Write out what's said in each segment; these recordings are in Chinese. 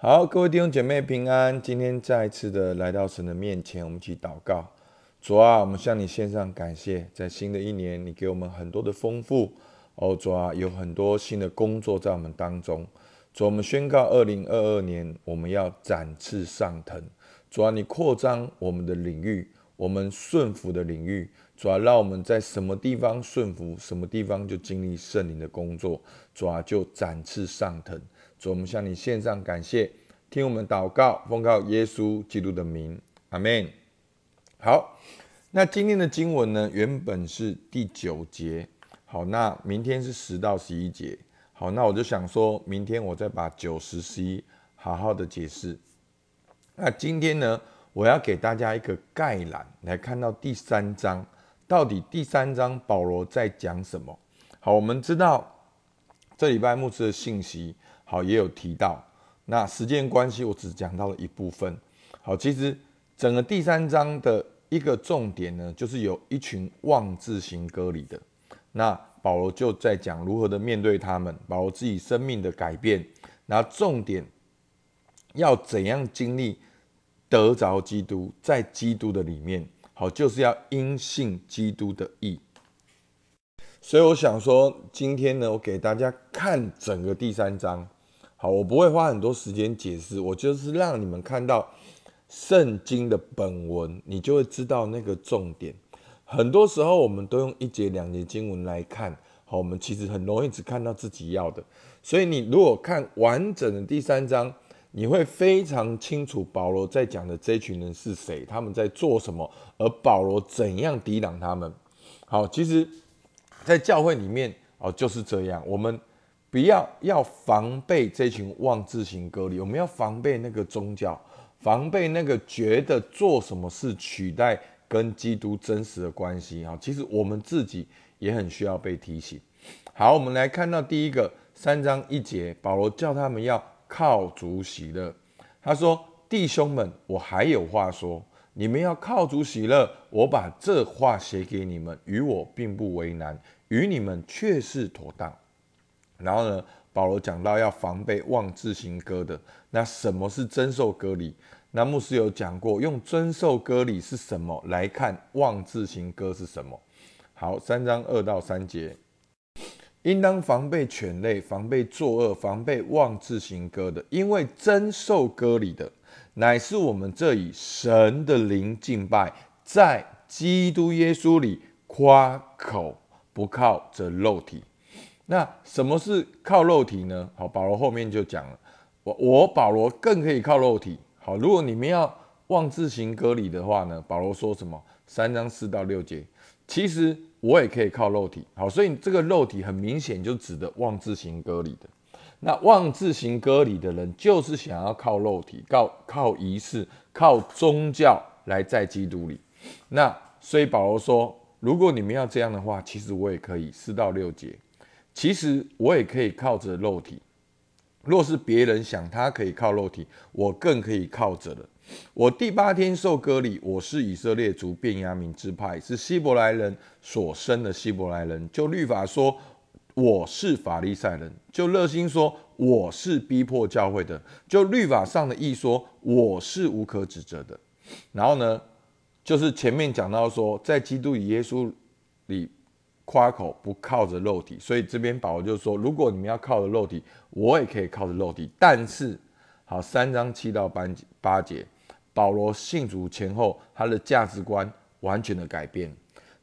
好，各位弟兄姐妹平安。今天再一次的来到神的面前，我们一起祷告。主啊，我们向你献上感谢，在新的一年，你给我们很多的丰富。哦，主啊，有很多新的工作在我们当中。主，我们宣告，二零二二年我们要展翅上腾。主啊，你扩张我们的领域，我们顺服的领域。主啊，让我们在什么地方顺服，什么地方就经历圣灵的工作。主啊，就展翅上腾。主，我们向你献上感谢，听我们祷告，奉告耶稣基督的名，阿门。好，那今天的经文呢，原本是第九节。好，那明天是十到十一节。好，那我就想说，明天我再把九十、十一好好的解释。那今天呢，我要给大家一个概览，来看到第三章，到底第三章保罗在讲什么？好，我们知道这礼拜牧师的信息。好，也有提到。那时间关系，我只讲到了一部分。好，其实整个第三章的一个重点呢，就是有一群妄自行割礼的。那保罗就在讲如何的面对他们，保罗自己生命的改变。那重点要怎样经历得着基督，在基督的里面，好，就是要因信基督的义。所以我想说，今天呢，我给大家看整个第三章。好，我不会花很多时间解释，我就是让你们看到圣经的本文，你就会知道那个重点。很多时候我们都用一节两节经文来看，好，我们其实很容易只看到自己要的。所以你如果看完整的第三章，你会非常清楚保罗在讲的这群人是谁，他们在做什么，而保罗怎样抵挡他们。好，其实，在教会里面哦就是这样，我们。不要要防备这群妄自行隔离，我们要防备那个宗教，防备那个觉得做什么事取代跟基督真实的关系啊！其实我们自己也很需要被提醒。好，我们来看到第一个三章一节，保罗叫他们要靠主喜乐。他说：“弟兄们，我还有话说，你们要靠主喜乐。我把这话写给你们，与我并不为难，与你们却是妥当。”然后呢，保罗讲到要防备妄自行割的。那什么是真受割礼？那牧师有讲过，用真受割礼是什么来看妄自行割是什么？好，三章二到三节，应当防备犬类，防备作恶，防备妄自行割的，因为真受割礼的，乃是我们这以神的灵敬拜，在基督耶稣里夸口，不靠着肉体。那什么是靠肉体呢？好，保罗后面就讲了，我我保罗更可以靠肉体。好，如果你们要妄自行割礼的话呢，保罗说什么？三章四到六节，其实我也可以靠肉体。好，所以这个肉体很明显就指的妄自行割礼的。那妄自行割礼的人，就是想要靠肉体，靠靠仪式，靠宗教来在基督里。那所以保罗说，如果你们要这样的话，其实我也可以。四到六节。其实我也可以靠着肉体，若是别人想他可以靠肉体，我更可以靠着了。我第八天受割礼，我是以色列族便雅悯支派，是希伯来人所生的希伯来人。就律法说，我是法利赛人；就热心说，我是逼迫教会的；就律法上的义说，我是无可指责的。然后呢，就是前面讲到说，在基督与耶稣里。夸口不靠着肉体，所以这边保罗就说：如果你们要靠着肉体，我也可以靠着肉体。但是，好，三章七到八八节，保罗信主前后，他的价值观完全的改变。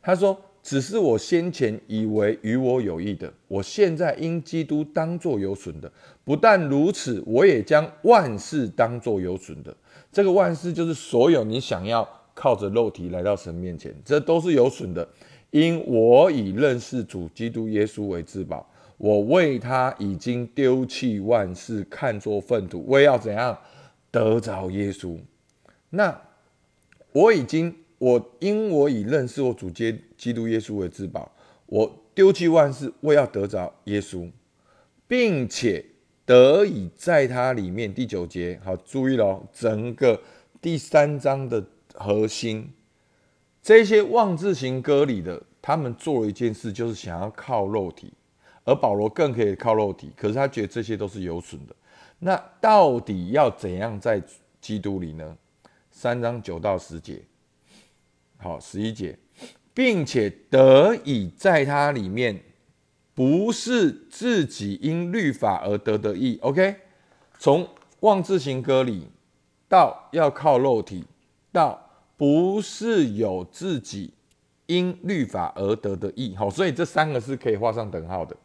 他说：只是我先前以为与我有益的，我现在因基督当作有损的。不但如此，我也将万事当作有损的。这个万事就是所有你想要靠着肉体来到神面前，这都是有损的。因我以认识主基督耶稣为至宝，我为他已经丢弃万事，看作粪土，为要怎样得着耶稣？那我已经，我因我以认识我主基基督耶稣为至宝，我丢弃万事，为要得着耶稣，并且得以在他里面。第九节，好，注意喽，整个第三章的核心。这些妄自行割礼的，他们做了一件事，就是想要靠肉体，而保罗更可以靠肉体，可是他觉得这些都是有损的。那到底要怎样在基督里呢？三章九到十节，好，十一节，并且得以在他里面，不是自己因律法而得的义。OK，从望字行歌里到要靠肉体，到不是有自己因律法而得的义。好，所以这三个是可以画上等号的。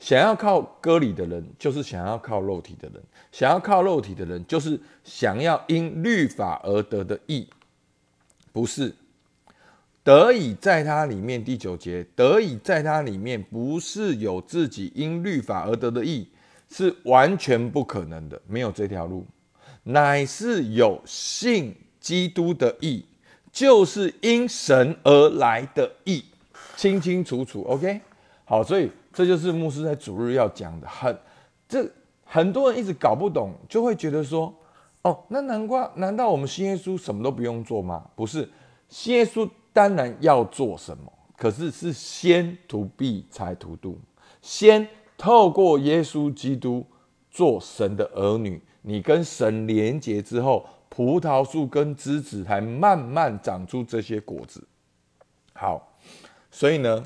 想要靠割礼的人，就是想要靠肉体的人；想要靠肉体的人，就是想要因律法而得的义，不是得以在他里面。第九节，得以在他里面，不是有自己因律法而得的义，是完全不可能的，没有这条路，乃是有信基督的义，就是因神而来的义，清清楚楚。OK，好，所以。这就是牧师在主日要讲的，很这很多人一直搞不懂，就会觉得说，哦，那难怪，难道我们新耶稣什么都不用做吗？不是，新耶稣当然要做什么，可是是先图必才图度，先透过耶稣基督做神的儿女，你跟神连结之后，葡萄树跟枝子才慢慢长出这些果子。好，所以呢。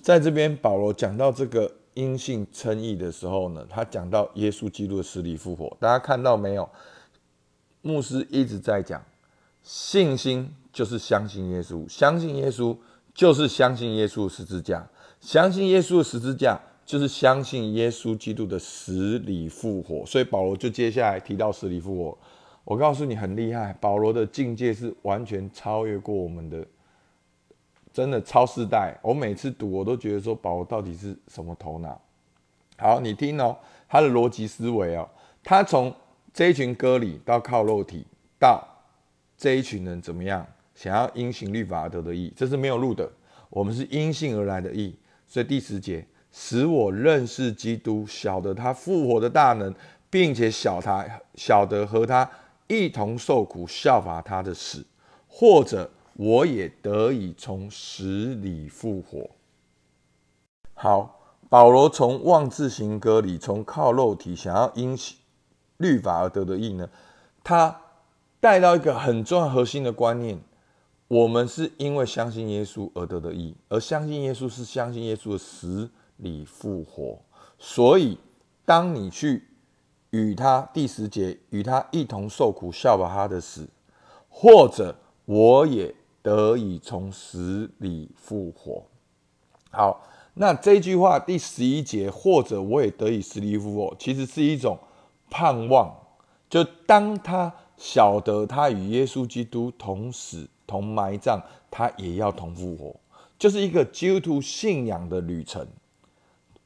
在这边，保罗讲到这个阴性称义的时候呢，他讲到耶稣基督的死里复活。大家看到没有？牧师一直在讲，信心就是相信耶稣，相信耶稣就是相信耶稣十字架，相信耶稣的十字架就是相信耶稣基督的死里复活。所以保罗就接下来提到死里复活。我告诉你，很厉害，保罗的境界是完全超越过我们的。真的超世代，我每次读我都觉得说保罗到底是什么头脑？好，你听哦，他的逻辑思维哦，他从这一群歌里到靠肉体，到这一群人怎么样想要因行律法而得的义，这是没有路的。我们是因信而来的义，所以第十节使我认识基督，晓得他复活的大能，并且晓他晓得和他一同受苦，效法他的死，或者。我也得以从死里复活。好，保罗从望字行歌里，从靠肉体想要因律法而得的义呢，他带到一个很重要核心的观念：我们是因为相信耶稣而得的义，而相信耶稣是相信耶稣的死里复活。所以，当你去与他第十节与他一同受苦，效法他的死，或者我也。得以从死里复活。好，那这句话第十一节，或者我也得以死里复活，其实是一种盼望。就当他晓得他与耶稣基督同死同埋葬，他也要同复活，就是一个基督徒信仰的旅程。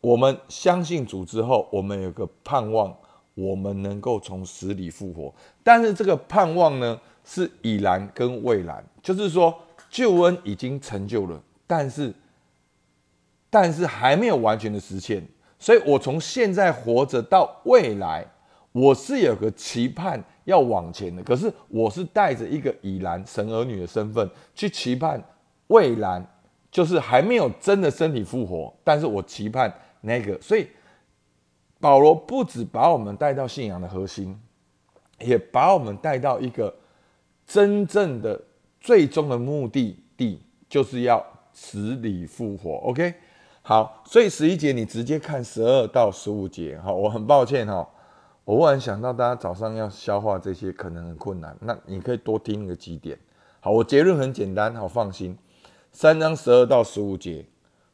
我们相信主之后，我们有个盼望，我们能够从死里复活。但是这个盼望呢？是已然跟未然，就是说救恩已经成就了，但是但是还没有完全的实现，所以我从现在活着到未来，我是有个期盼要往前的，可是我是带着一个已然神儿女的身份去期盼未来，就是还没有真的身体复活，但是我期盼那个，所以保罗不止把我们带到信仰的核心，也把我们带到一个。真正的最终的目的地就是要死里复活，OK？好，所以十一节你直接看十二到十五节，好，我很抱歉哈，我忽然想到大家早上要消化这些可能很困难，那你可以多听个几点。好，我结论很简单，好放心，三章十二到十五节，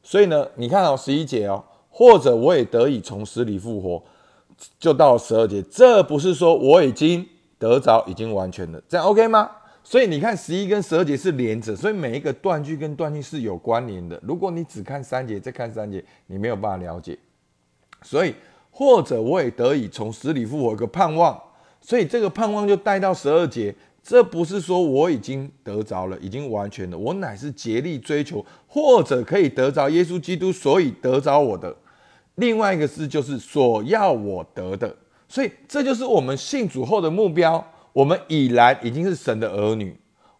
所以呢，你看哦，十一节哦，或者我也得以从死里复活，就到十二节，这不是说我已经。得着已经完全了，这样 OK 吗？所以你看十一跟十二节是连着，所以每一个断句跟断句是有关联的。如果你只看三节再看三节，你没有办法了解。所以或者我也得以从死里复活，一个盼望。所以这个盼望就带到十二节，这不是说我已经得着了，已经完全了，我乃是竭力追求，或者可以得着耶稣基督，所以得着我的。另外一个是就是所要我得的。所以这就是我们信主后的目标。我们已然已经是神的儿女，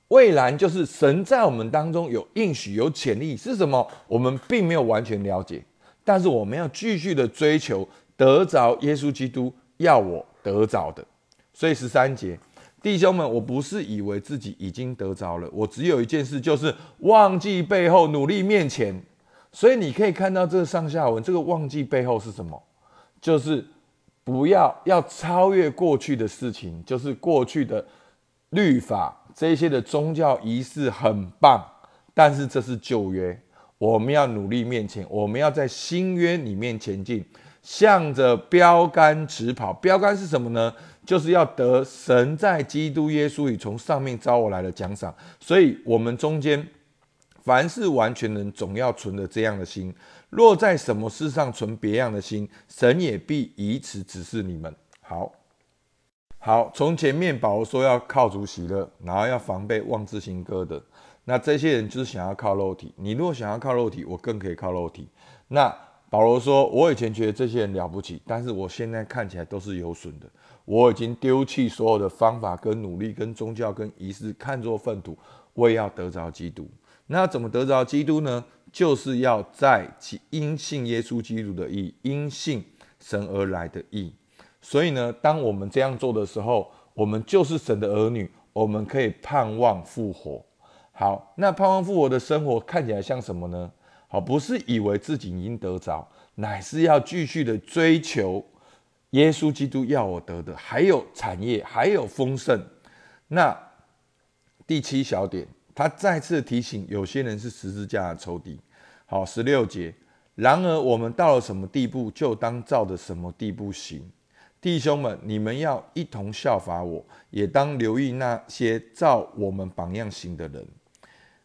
未然就是神在我们当中有应许、有潜力是什么？我们并没有完全了解，但是我们要继续的追求，得着耶稣基督要我得着的。所以十三节，弟兄们，我不是以为自己已经得着了，我只有一件事，就是忘记背后，努力面前。所以你可以看到这个上下文，这个忘记背后是什么？就是不要要超越过去的事情，就是过去的律法这些的宗教仪式很棒，但是这是旧约，我们要努力面前，我们要在新约里面前进，向着标杆直跑。标杆是什么呢？就是要得神在基督耶稣里从上面招我来的奖赏。所以，我们中间。凡是完全人，总要存着这样的心。若在什么事上存别样的心，神也必以此指示你们。好，好，从前面保罗说要靠主喜乐，然后要防备妄自行歌的。那这些人就是想要靠肉体。你如果想要靠肉体，我更可以靠肉体。那保罗说，我以前觉得这些人了不起，但是我现在看起来都是有损的。我已经丢弃所有的方法跟努力，跟宗教跟仪式，看作粪土，我也要得着基督。那怎么得着基督呢？就是要在其因信耶稣基督的义，因信神而来的义。所以呢，当我们这样做的时候，我们就是神的儿女，我们可以盼望复活。好，那盼望复活的生活看起来像什么呢？好，不是以为自己已经得着，乃是要继续的追求耶稣基督要我得的，还有产业，还有丰盛。那第七小点。他再次提醒有些人是十字架的仇敌。好，十六节。然而我们到了什么地步，就当照着什么地步行。弟兄们，你们要一同效法我，也当留意那些照我们榜样行的人。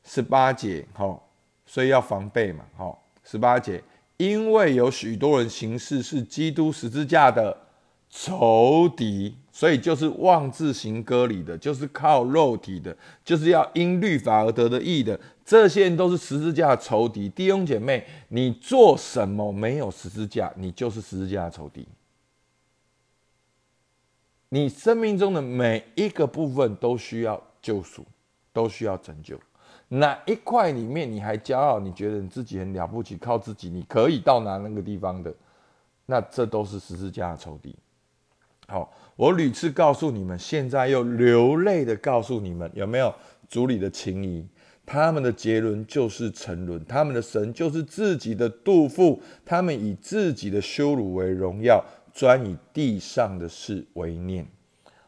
十八节，好，所以要防备嘛。好，十八节，因为有许多人行事是基督十字架的仇敌。所以就是妄自行割礼的，就是靠肉体的，就是要因律法而得的义的，这些人都是十字架的仇敌。弟兄姐妹，你做什么没有十字架，你就是十字架的仇敌。你生命中的每一个部分都需要救赎，都需要拯救。哪一块里面你还骄傲？你觉得你自己很了不起，靠自己你可以到达那个地方的？那这都是十字架的仇敌。好。我屡次告诉你们，现在又流泪的告诉你们，有没有主里的情谊？他们的结论就是沉沦，他们的神就是自己的杜甫，他们以自己的羞辱为荣耀，专以地上的事为念。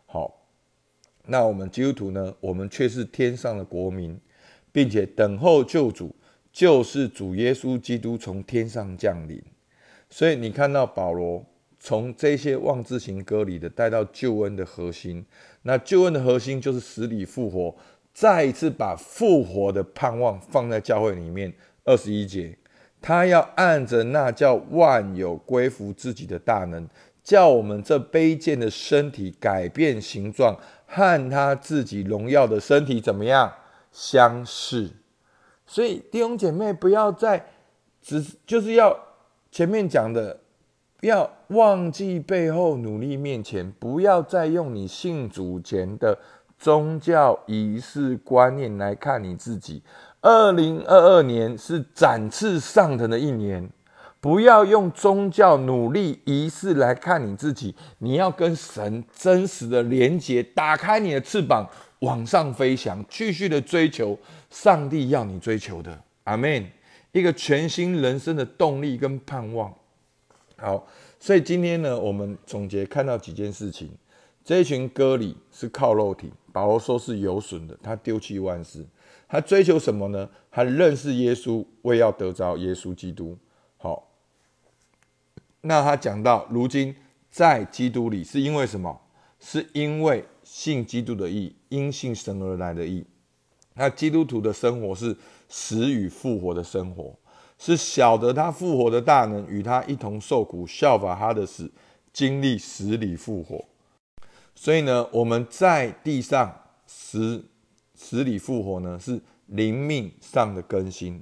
好，那我们基督徒呢？我们却是天上的国民，并且等候救主，就是主耶稣基督从天上降临。所以你看到保罗。从这些妄自行割礼的带到救恩的核心，那救恩的核心就是死里复活，再一次把复活的盼望放在教会里面。二十一节，他要按着那叫万有归服自己的大能，叫我们这卑贱的身体改变形状，和他自己荣耀的身体怎么样相似。所以弟兄姐妹，不要再只就是要前面讲的。要忘记背后，努力面前，不要再用你信主前的宗教仪式观念来看你自己。二零二二年是展翅上腾的一年，不要用宗教努力仪式来看你自己。你要跟神真实的连接，打开你的翅膀，往上飞翔，继续的追求上帝要你追求的。阿门。一个全新人生的动力跟盼望。好，所以今天呢，我们总结看到几件事情。这一群歌里是靠肉体，保罗说是有损的，他丢弃万事，他追求什么呢？他认识耶稣，为要得着耶稣基督。好，那他讲到，如今在基督里是因为什么？是因为信基督的义，因信神而来的义。那基督徒的生活是死与复活的生活。是晓得他复活的大能，与他一同受苦，效法他的死，经历死里复活。所以呢，我们在地上死死里复活呢，是灵命上的更新。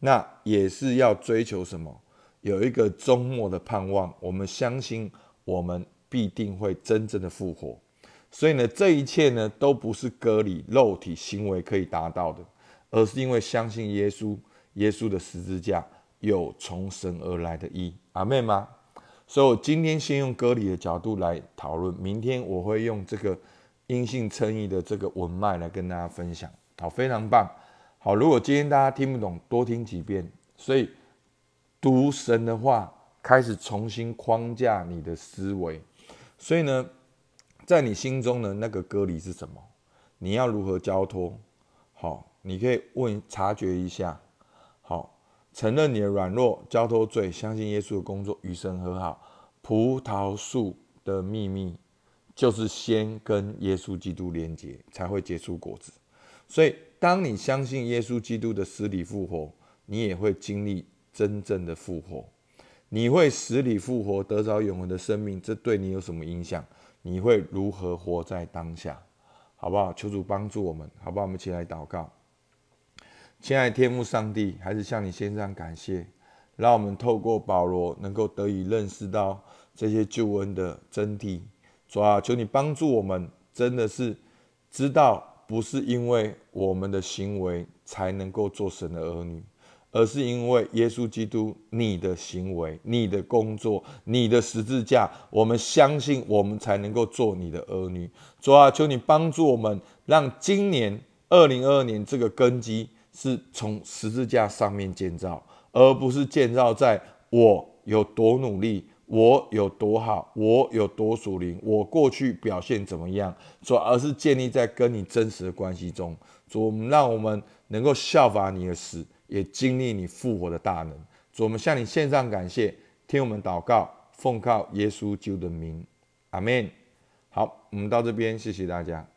那也是要追求什么？有一个终末的盼望。我们相信，我们必定会真正的复活。所以呢，这一切呢，都不是割礼肉体行为可以达到的，而是因为相信耶稣。耶稣的十字架有从神而来的义，阿妹吗？所以我今天先用割礼的角度来讨论，明天我会用这个阴性称义的这个文脉来跟大家分享。好，非常棒。好，如果今天大家听不懂，多听几遍。所以读神的话，开始重新框架你的思维。所以呢，在你心中的那个割礼是什么？你要如何交托？好，你可以问察觉一下。承认你的软弱，交托罪，相信耶稣的工作，与神和好。葡萄树的秘密就是先跟耶稣基督连接，才会结出果子。所以，当你相信耶稣基督的死里复活，你也会经历真正的复活。你会死里复活，得着永恒的生命。这对你有什么影响？你会如何活在当下？好不好？求主帮助我们，好不好？我们一起来祷告。亲爱的天父上帝，还是向你献上感谢，让我们透过保罗能够得以认识到这些救恩的真谛。主啊，求你帮助我们，真的是知道不是因为我们的行为才能够做神的儿女，而是因为耶稣基督你的行为、你的工作、你的十字架，我们相信我们才能够做你的儿女。主啊，求你帮助我们，让今年二零二二年这个根基。是从十字架上面建造，而不是建造在我有多努力，我有多好，我有多属灵，我过去表现怎么样，主，而是建立在跟你真实的关系中。主，我们让我们能够效法你的死，也经历你复活的大能。主，我们向你献上感谢，听我们祷告，奉靠耶稣基督的名，阿门。好，我们到这边，谢谢大家。